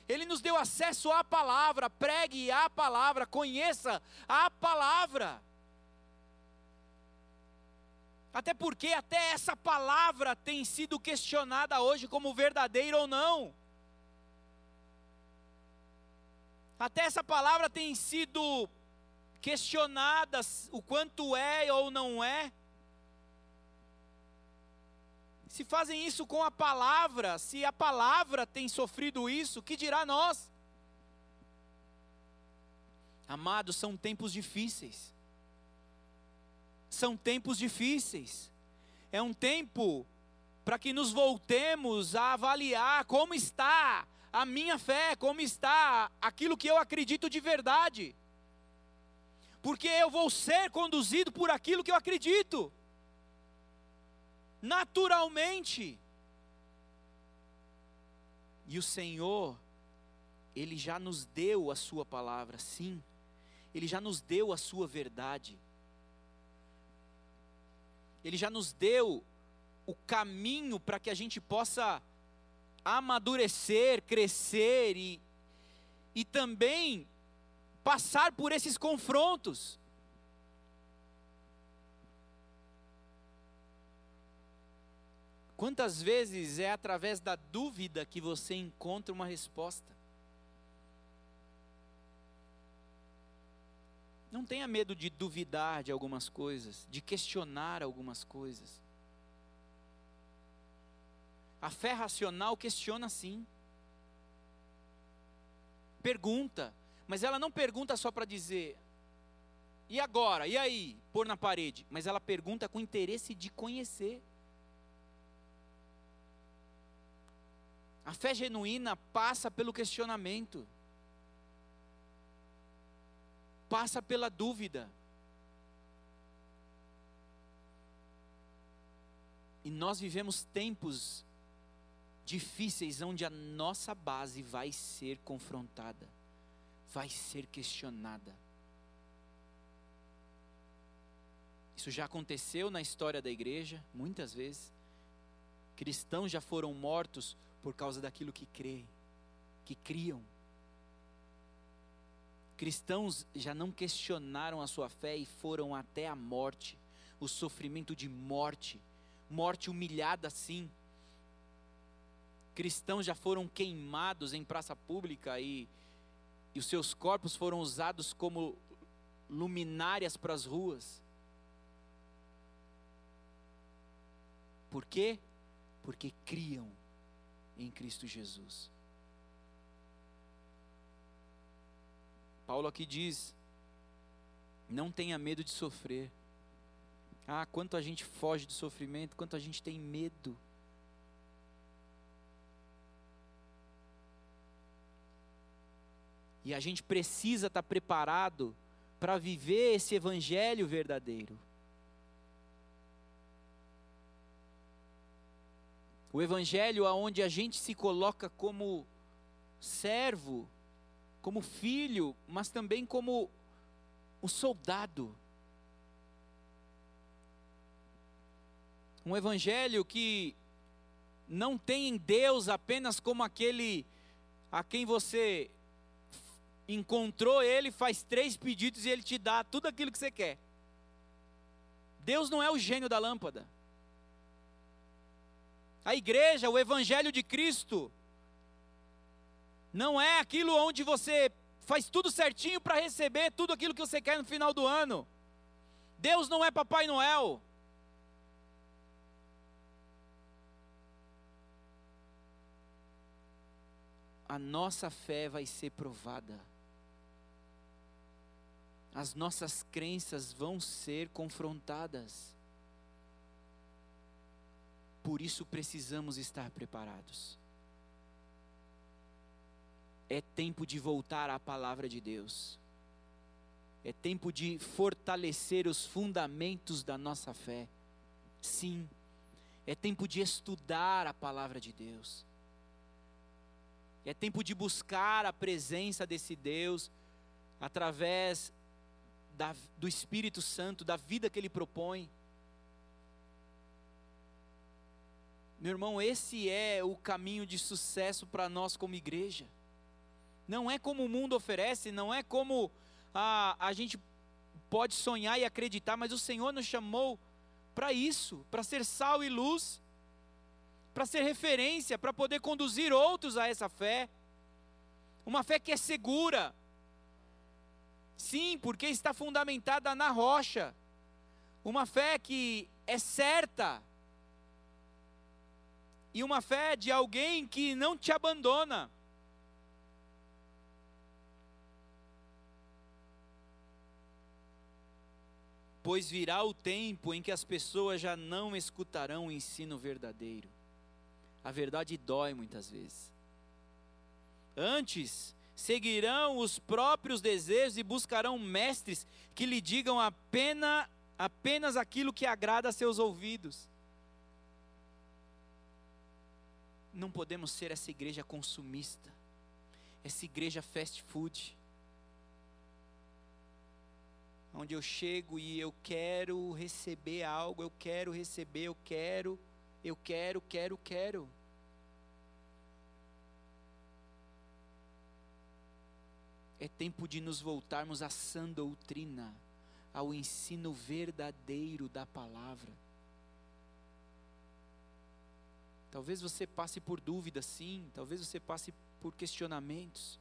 Ele nos deu acesso à palavra, pregue a palavra, conheça a palavra. Até porque até essa palavra tem sido questionada hoje como verdadeira ou não. Até essa palavra tem sido questionada o quanto é ou não é. Se fazem isso com a palavra, se a palavra tem sofrido isso, que dirá nós? Amados, são tempos difíceis são tempos difíceis. É um tempo para que nos voltemos a avaliar como está a minha fé, como está aquilo que eu acredito de verdade. Porque eu vou ser conduzido por aquilo que eu acredito. Naturalmente. E o Senhor, Ele já nos deu a Sua palavra, sim. Ele já nos deu a Sua verdade. Ele já nos deu o caminho para que a gente possa amadurecer, crescer e, e também passar por esses confrontos. Quantas vezes é através da dúvida que você encontra uma resposta? Não tenha medo de duvidar de algumas coisas, de questionar algumas coisas. A fé racional questiona sim. Pergunta, mas ela não pergunta só para dizer, e agora? E aí? Pôr na parede. Mas ela pergunta com interesse de conhecer. A fé genuína passa pelo questionamento passa pela dúvida. E nós vivemos tempos difíceis onde a nossa base vai ser confrontada, vai ser questionada. Isso já aconteceu na história da igreja, muitas vezes. Cristãos já foram mortos por causa daquilo que creem, que criam. Cristãos já não questionaram a sua fé e foram até a morte, o sofrimento de morte, morte humilhada sim. Cristãos já foram queimados em praça pública e, e os seus corpos foram usados como luminárias para as ruas. Por quê? Porque criam em Cristo Jesus. Paulo aqui diz: não tenha medo de sofrer. Ah, quanto a gente foge do sofrimento, quanto a gente tem medo. E a gente precisa estar preparado para viver esse evangelho verdadeiro. O evangelho aonde a gente se coloca como servo como filho, mas também como um soldado. Um evangelho que não tem em Deus apenas como aquele a quem você encontrou ele, faz três pedidos e ele te dá tudo aquilo que você quer. Deus não é o gênio da lâmpada. A igreja, o evangelho de Cristo, não é aquilo onde você faz tudo certinho para receber tudo aquilo que você quer no final do ano. Deus não é Papai Noel. a nossa fé vai ser provada. As nossas crenças vão ser confrontadas. Por isso precisamos estar preparados. É tempo de voltar à palavra de Deus. É tempo de fortalecer os fundamentos da nossa fé. Sim, é tempo de estudar a palavra de Deus. É tempo de buscar a presença desse Deus através da, do Espírito Santo, da vida que Ele propõe. Meu irmão, esse é o caminho de sucesso para nós como igreja. Não é como o mundo oferece, não é como a, a gente pode sonhar e acreditar, mas o Senhor nos chamou para isso, para ser sal e luz para ser referência, para poder conduzir outros a essa fé. Uma fé que é segura. Sim, porque está fundamentada na rocha. Uma fé que é certa. E uma fé de alguém que não te abandona. Pois virá o tempo em que as pessoas já não escutarão o ensino verdadeiro a verdade dói muitas vezes. Antes, seguirão os próprios desejos e buscarão mestres que lhe digam apenas, apenas aquilo que agrada a seus ouvidos. Não podemos ser essa igreja consumista, essa igreja fast food, onde eu chego e eu quero receber algo, eu quero receber, eu quero eu quero, quero, quero. É tempo de nos voltarmos à sã doutrina, ao ensino verdadeiro da palavra. Talvez você passe por dúvidas, sim, talvez você passe por questionamentos.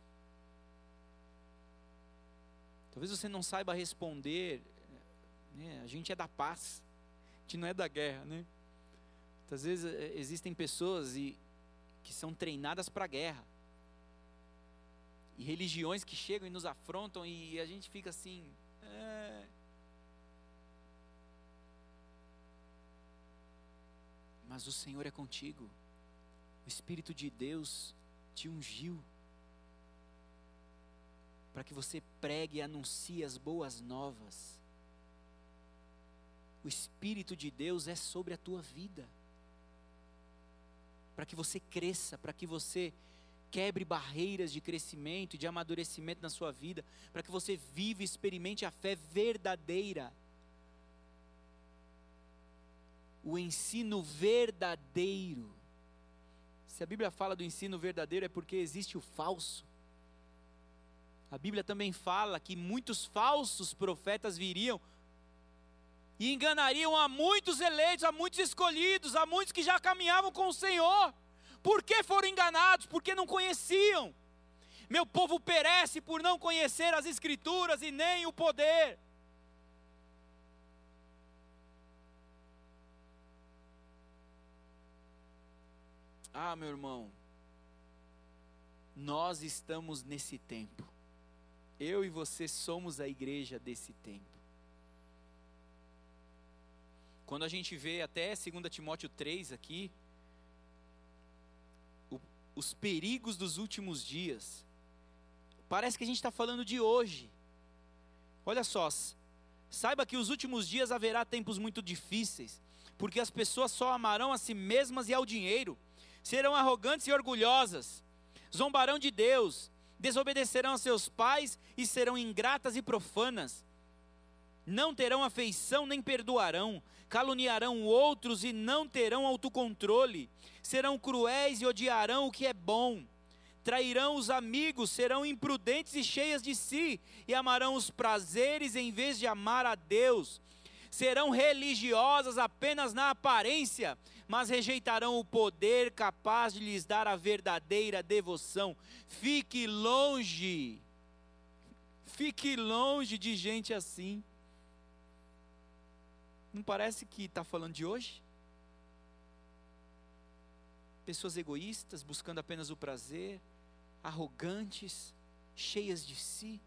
Talvez você não saiba responder. Né? A gente é da paz, a gente não é da guerra, né? Às vezes é, existem pessoas e, que são treinadas para a guerra. E religiões que chegam e nos afrontam e a gente fica assim. É... Mas o Senhor é contigo. O Espírito de Deus te ungiu para que você pregue e anuncie as boas novas. O Espírito de Deus é sobre a tua vida para que você cresça, para que você quebre barreiras de crescimento e de amadurecimento na sua vida, para que você viva e experimente a fé verdadeira. O ensino verdadeiro. Se a Bíblia fala do ensino verdadeiro é porque existe o falso. A Bíblia também fala que muitos falsos profetas viriam e enganariam a muitos eleitos, a muitos escolhidos, a muitos que já caminhavam com o Senhor. Por que foram enganados? Porque não conheciam. Meu povo perece por não conhecer as Escrituras e nem o poder. Ah, meu irmão, nós estamos nesse tempo. Eu e você somos a igreja desse tempo. Quando a gente vê até 2 Timóteo 3 aqui, os perigos dos últimos dias, parece que a gente está falando de hoje. Olha só, saiba que os últimos dias haverá tempos muito difíceis, porque as pessoas só amarão a si mesmas e ao dinheiro, serão arrogantes e orgulhosas, zombarão de Deus, desobedecerão a seus pais e serão ingratas e profanas. Não terão afeição nem perdoarão, caluniarão outros e não terão autocontrole, serão cruéis e odiarão o que é bom. Trairão os amigos, serão imprudentes e cheias de si, e amarão os prazeres em vez de amar a Deus. Serão religiosas apenas na aparência, mas rejeitarão o poder capaz de lhes dar a verdadeira devoção. Fique longe, fique longe de gente assim. Não parece que está falando de hoje? Pessoas egoístas, buscando apenas o prazer, arrogantes, cheias de si,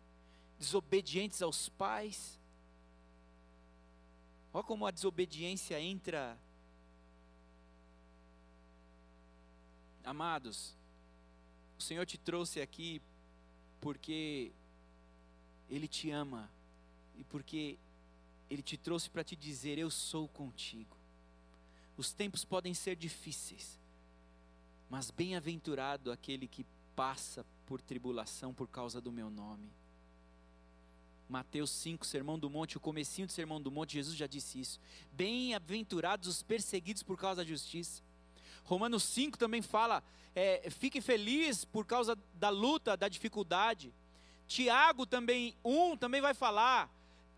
desobedientes aos pais. Olha como a desobediência entra Amados, o Senhor te trouxe aqui porque Ele te ama e porque Ele te trouxe para te dizer: Eu sou contigo. Os tempos podem ser difíceis, mas bem-aventurado aquele que passa por tribulação por causa do meu nome. Mateus 5, Sermão do Monte, o comecinho do Sermão do Monte, Jesus já disse isso. Bem-aventurados os perseguidos por causa da justiça Romanos 5 também fala: é, fique feliz por causa da luta, da dificuldade. Tiago também, 1 também vai falar: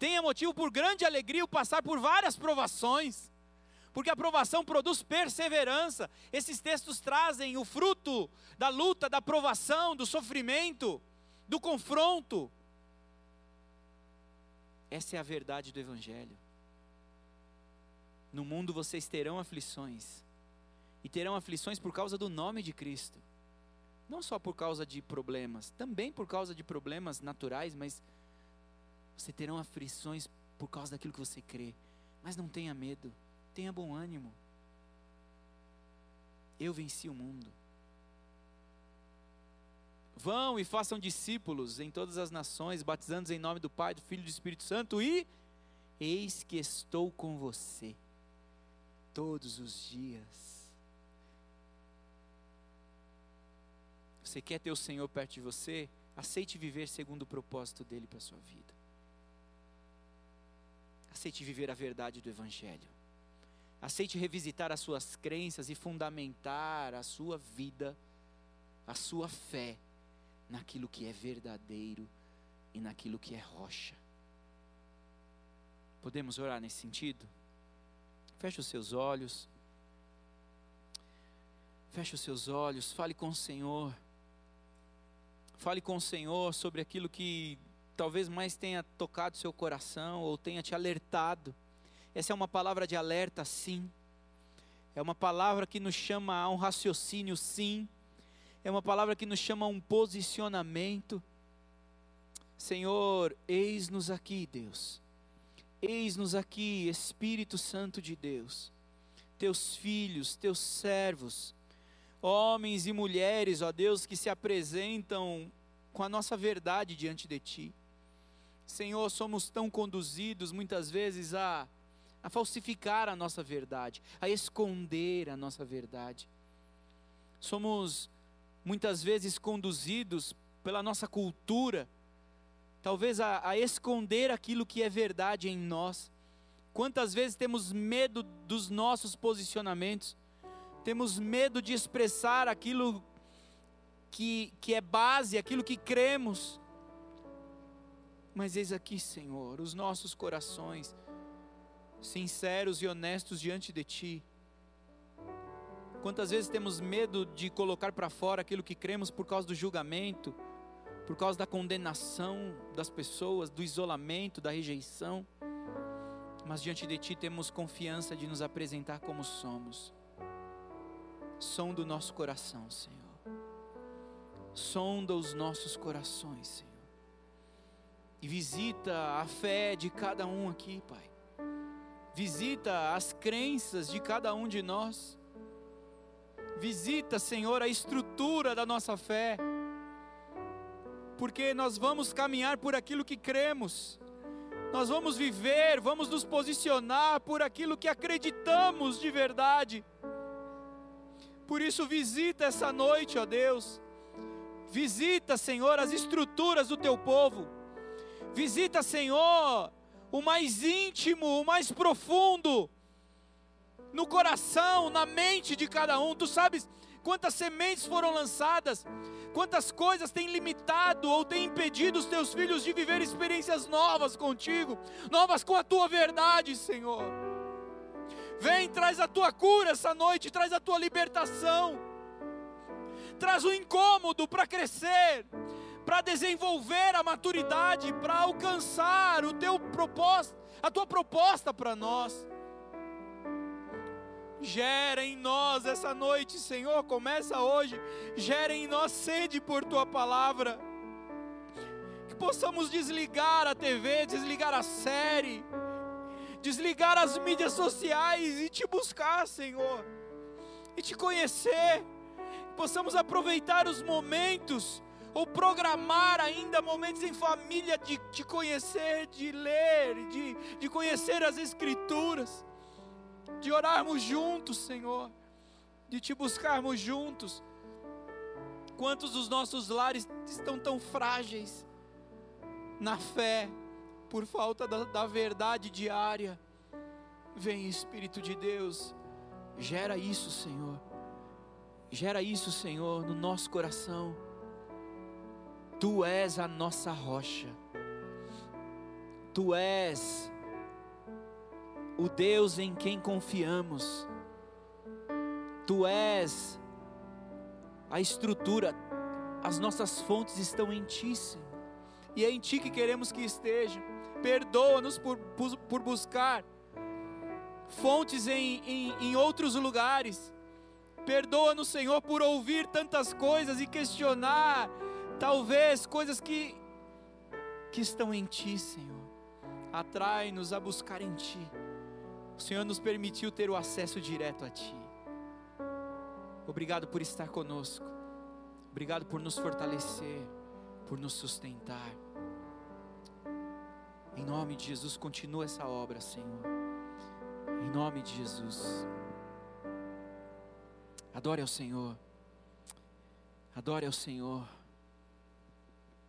tenha motivo por grande alegria o passar por várias provações, porque a provação produz perseverança. Esses textos trazem o fruto da luta, da provação, do sofrimento, do confronto. Essa é a verdade do Evangelho. No mundo vocês terão aflições, e terão aflições por causa do nome de Cristo. Não só por causa de problemas, também por causa de problemas naturais, mas você terão aflições por causa daquilo que você crê. Mas não tenha medo, tenha bom ânimo. Eu venci o mundo. Vão e façam discípulos em todas as nações, batizando-os em nome do Pai, do Filho e do Espírito Santo, e eis que estou com você todos os dias Você quer ter o Senhor perto de você? Aceite viver segundo o propósito dele para a sua vida. Aceite viver a verdade do Evangelho. Aceite revisitar as suas crenças e fundamentar a sua vida, a sua fé, naquilo que é verdadeiro e naquilo que é rocha. Podemos orar nesse sentido? Feche os seus olhos. Feche os seus olhos, fale com o Senhor. Fale com o Senhor sobre aquilo que talvez mais tenha tocado seu coração ou tenha te alertado. Essa é uma palavra de alerta, sim. É uma palavra que nos chama a um raciocínio, sim. É uma palavra que nos chama a um posicionamento. Senhor, eis-nos aqui, Deus. Eis-nos aqui, Espírito Santo de Deus. Teus filhos, teus servos homens e mulheres, ó Deus, que se apresentam com a nossa verdade diante de Ti. Senhor, somos tão conduzidos muitas vezes a, a falsificar a nossa verdade, a esconder a nossa verdade. Somos muitas vezes conduzidos pela nossa cultura, talvez a, a esconder aquilo que é verdade em nós. Quantas vezes temos medo dos nossos posicionamentos? temos medo de expressar aquilo que, que é base, aquilo que cremos. Mas eis aqui, Senhor, os nossos corações, sinceros e honestos diante de Ti. Quantas vezes temos medo de colocar para fora aquilo que cremos por causa do julgamento, por causa da condenação das pessoas, do isolamento, da rejeição. Mas diante de Ti temos confiança de nos apresentar como somos sonda o nosso coração, Senhor. Sonda os nossos corações, Senhor. E visita a fé de cada um aqui, Pai. Visita as crenças de cada um de nós. Visita, Senhor, a estrutura da nossa fé. Porque nós vamos caminhar por aquilo que cremos. Nós vamos viver, vamos nos posicionar por aquilo que acreditamos de verdade. Por isso, visita essa noite, ó Deus. Visita, Senhor, as estruturas do teu povo. Visita, Senhor, o mais íntimo, o mais profundo, no coração, na mente de cada um. Tu sabes quantas sementes foram lançadas, quantas coisas têm limitado ou têm impedido os teus filhos de viver experiências novas contigo, novas com a tua verdade, Senhor. Vem, traz a tua cura essa noite, traz a tua libertação, traz o incômodo para crescer, para desenvolver a maturidade, para alcançar o teu propósito, a tua proposta para nós. Gera em nós essa noite, Senhor, começa hoje. Gera em nós sede por tua palavra. Que possamos desligar a TV, desligar a série, desligar as mídias sociais e te buscar, Senhor, e te conhecer. Que possamos aproveitar os momentos ou programar ainda momentos em família de te conhecer, de ler, de, de conhecer as Escrituras de orarmos juntos, Senhor, de te buscarmos juntos. Quantos dos nossos lares estão tão frágeis na fé, por falta da, da verdade diária? Vem, Espírito de Deus, gera isso, Senhor. Gera isso, Senhor, no nosso coração. Tu és a nossa rocha. Tu és o Deus em quem confiamos. Tu és a estrutura, as nossas fontes estão em Ti, Senhor. E é em Ti que queremos que esteja. Perdoa-nos por, por buscar fontes em, em, em outros lugares. Perdoa-nos, Senhor, por ouvir tantas coisas e questionar, talvez, coisas que, que estão em Ti, Senhor. Atrai-nos a buscar em Ti. O Senhor nos permitiu ter o acesso direto a Ti. Obrigado por estar conosco. Obrigado por nos fortalecer, por nos sustentar. Em nome de Jesus, continua essa obra, Senhor. Em nome de Jesus. Adore ao Senhor. Adore ao Senhor.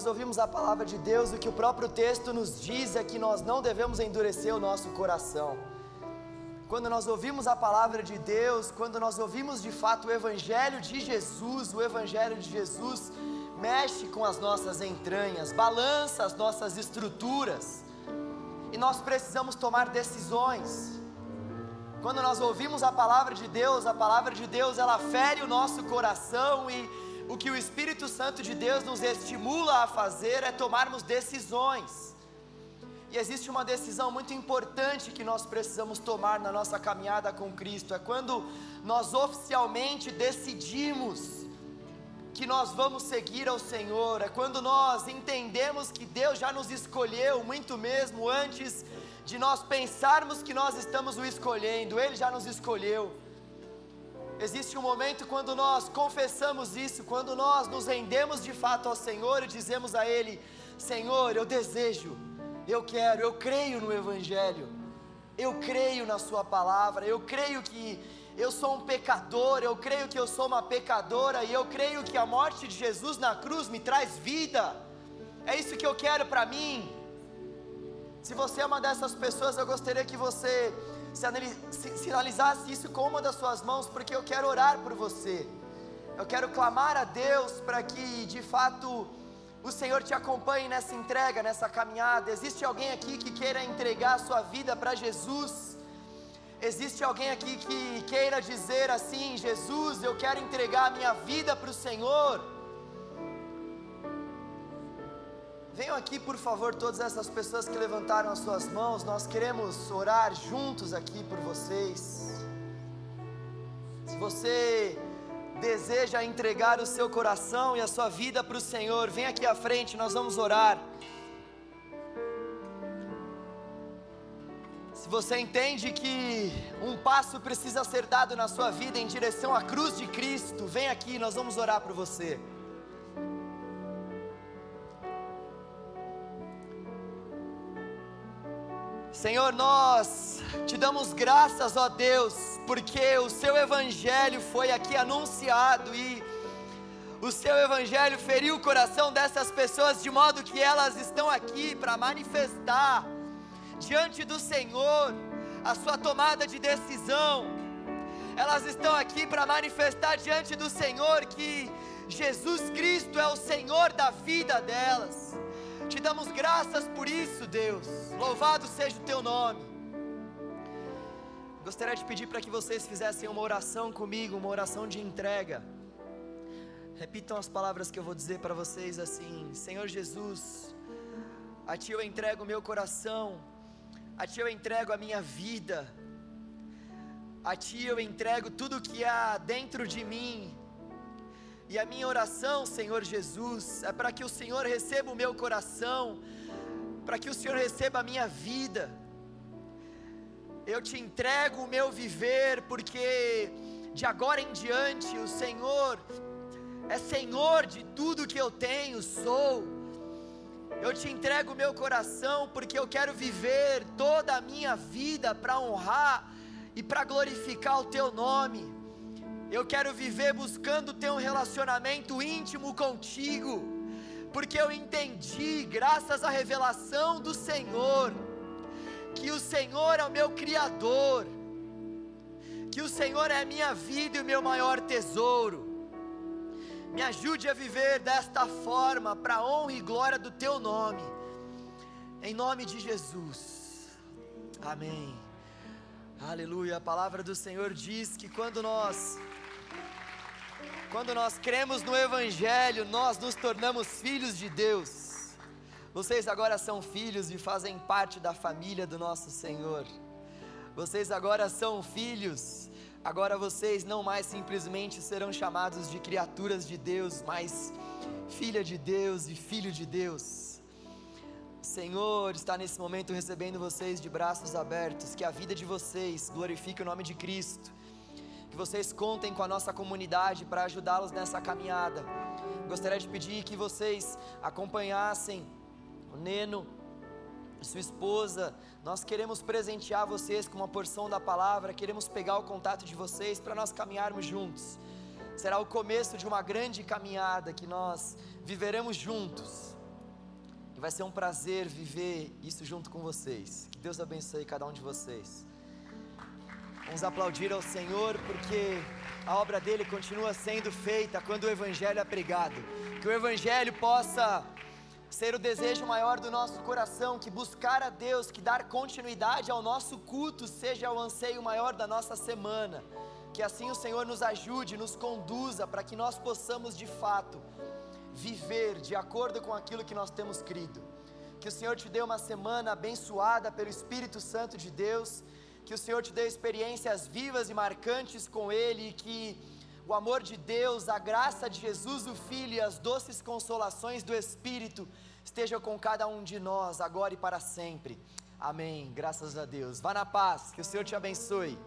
nós ouvimos a palavra de Deus, o que o próprio texto nos diz é que nós não devemos endurecer o nosso coração. Quando nós ouvimos a palavra de Deus, quando nós ouvimos de fato o Evangelho de Jesus, o Evangelho de Jesus mexe com as nossas entranhas, balança as nossas estruturas, e nós precisamos tomar decisões. Quando nós ouvimos a palavra de Deus, a palavra de Deus ela fere o nosso coração e o que o Espírito Santo de Deus nos estimula a fazer é tomarmos decisões. E existe uma decisão muito importante que nós precisamos tomar na nossa caminhada com Cristo, é quando nós oficialmente decidimos que nós vamos seguir ao Senhor, é quando nós entendemos que Deus já nos escolheu, muito mesmo antes de nós pensarmos que nós estamos o escolhendo, Ele já nos escolheu. Existe um momento quando nós confessamos isso, quando nós nos rendemos de fato ao Senhor e dizemos a Ele: Senhor, eu desejo, eu quero, eu creio no Evangelho, eu creio na Sua palavra, eu creio que eu sou um pecador, eu creio que eu sou uma pecadora e eu creio que a morte de Jesus na cruz me traz vida. É isso que eu quero para mim. Se você é uma dessas pessoas, eu gostaria que você sinalizasse isso com uma das suas mãos, porque eu quero orar por você. Eu quero clamar a Deus para que de fato o Senhor te acompanhe nessa entrega, nessa caminhada. Existe alguém aqui que queira entregar a sua vida para Jesus? Existe alguém aqui que queira dizer assim: Jesus, eu quero entregar a minha vida para o Senhor? Venham aqui, por favor, todas essas pessoas que levantaram as suas mãos. Nós queremos orar juntos aqui por vocês. Se você deseja entregar o seu coração e a sua vida para o Senhor, vem aqui à frente, nós vamos orar. Se você entende que um passo precisa ser dado na sua vida em direção à cruz de Cristo, vem aqui, nós vamos orar por você. Senhor, nós te damos graças, ó Deus, porque o Seu Evangelho foi aqui anunciado e o Seu Evangelho feriu o coração dessas pessoas de modo que elas estão aqui para manifestar diante do Senhor a Sua tomada de decisão. Elas estão aqui para manifestar diante do Senhor que Jesus Cristo é o Senhor da vida delas. Te damos graças por isso, Deus. Louvado seja o teu nome. Gostaria de pedir para que vocês fizessem uma oração comigo, uma oração de entrega. Repitam as palavras que eu vou dizer para vocês assim: Senhor Jesus, a Ti eu entrego o meu coração, a Ti eu entrego a minha vida, a Ti eu entrego tudo que há dentro de mim, e a minha oração, Senhor Jesus, é para que o Senhor receba o meu coração, para que o Senhor receba a minha vida. Eu te entrego o meu viver, porque de agora em diante o Senhor é Senhor de tudo que eu tenho, sou. Eu te entrego o meu coração, porque eu quero viver toda a minha vida para honrar e para glorificar o Teu nome. Eu quero viver buscando ter um relacionamento íntimo contigo, porque eu entendi, graças à revelação do Senhor, que o Senhor é o meu Criador, que o Senhor é a minha vida e o meu maior tesouro. Me ajude a viver desta forma, para honra e glória do Teu nome, em nome de Jesus. Amém. Aleluia. A palavra do Senhor diz que quando nós quando nós cremos no Evangelho, nós nos tornamos filhos de Deus. Vocês agora são filhos e fazem parte da família do nosso Senhor. Vocês agora são filhos. Agora vocês não mais simplesmente serão chamados de criaturas de Deus, mas filha de Deus e filho de Deus. O Senhor está nesse momento recebendo vocês de braços abertos, que a vida de vocês glorifique o nome de Cristo vocês contem com a nossa comunidade para ajudá-los nessa caminhada. Gostaria de pedir que vocês acompanhassem o Neno sua esposa, nós queremos presentear vocês com uma porção da palavra, queremos pegar o contato de vocês para nós caminharmos juntos. Será o começo de uma grande caminhada que nós viveremos juntos. E vai ser um prazer viver isso junto com vocês. Que Deus abençoe cada um de vocês. Vamos aplaudir ao Senhor porque a obra dele continua sendo feita quando o Evangelho é pregado. Que o Evangelho possa ser o desejo maior do nosso coração, que buscar a Deus, que dar continuidade ao nosso culto seja o anseio maior da nossa semana. Que assim o Senhor nos ajude, nos conduza para que nós possamos de fato viver de acordo com aquilo que nós temos crido. Que o Senhor te dê uma semana abençoada pelo Espírito Santo de Deus, que o Senhor te dê experiências vivas e marcantes com Ele e que o amor de Deus, a graça de Jesus, o Filho e as doces consolações do Espírito estejam com cada um de nós, agora e para sempre. Amém. Graças a Deus. Vá na paz, que o Senhor te abençoe.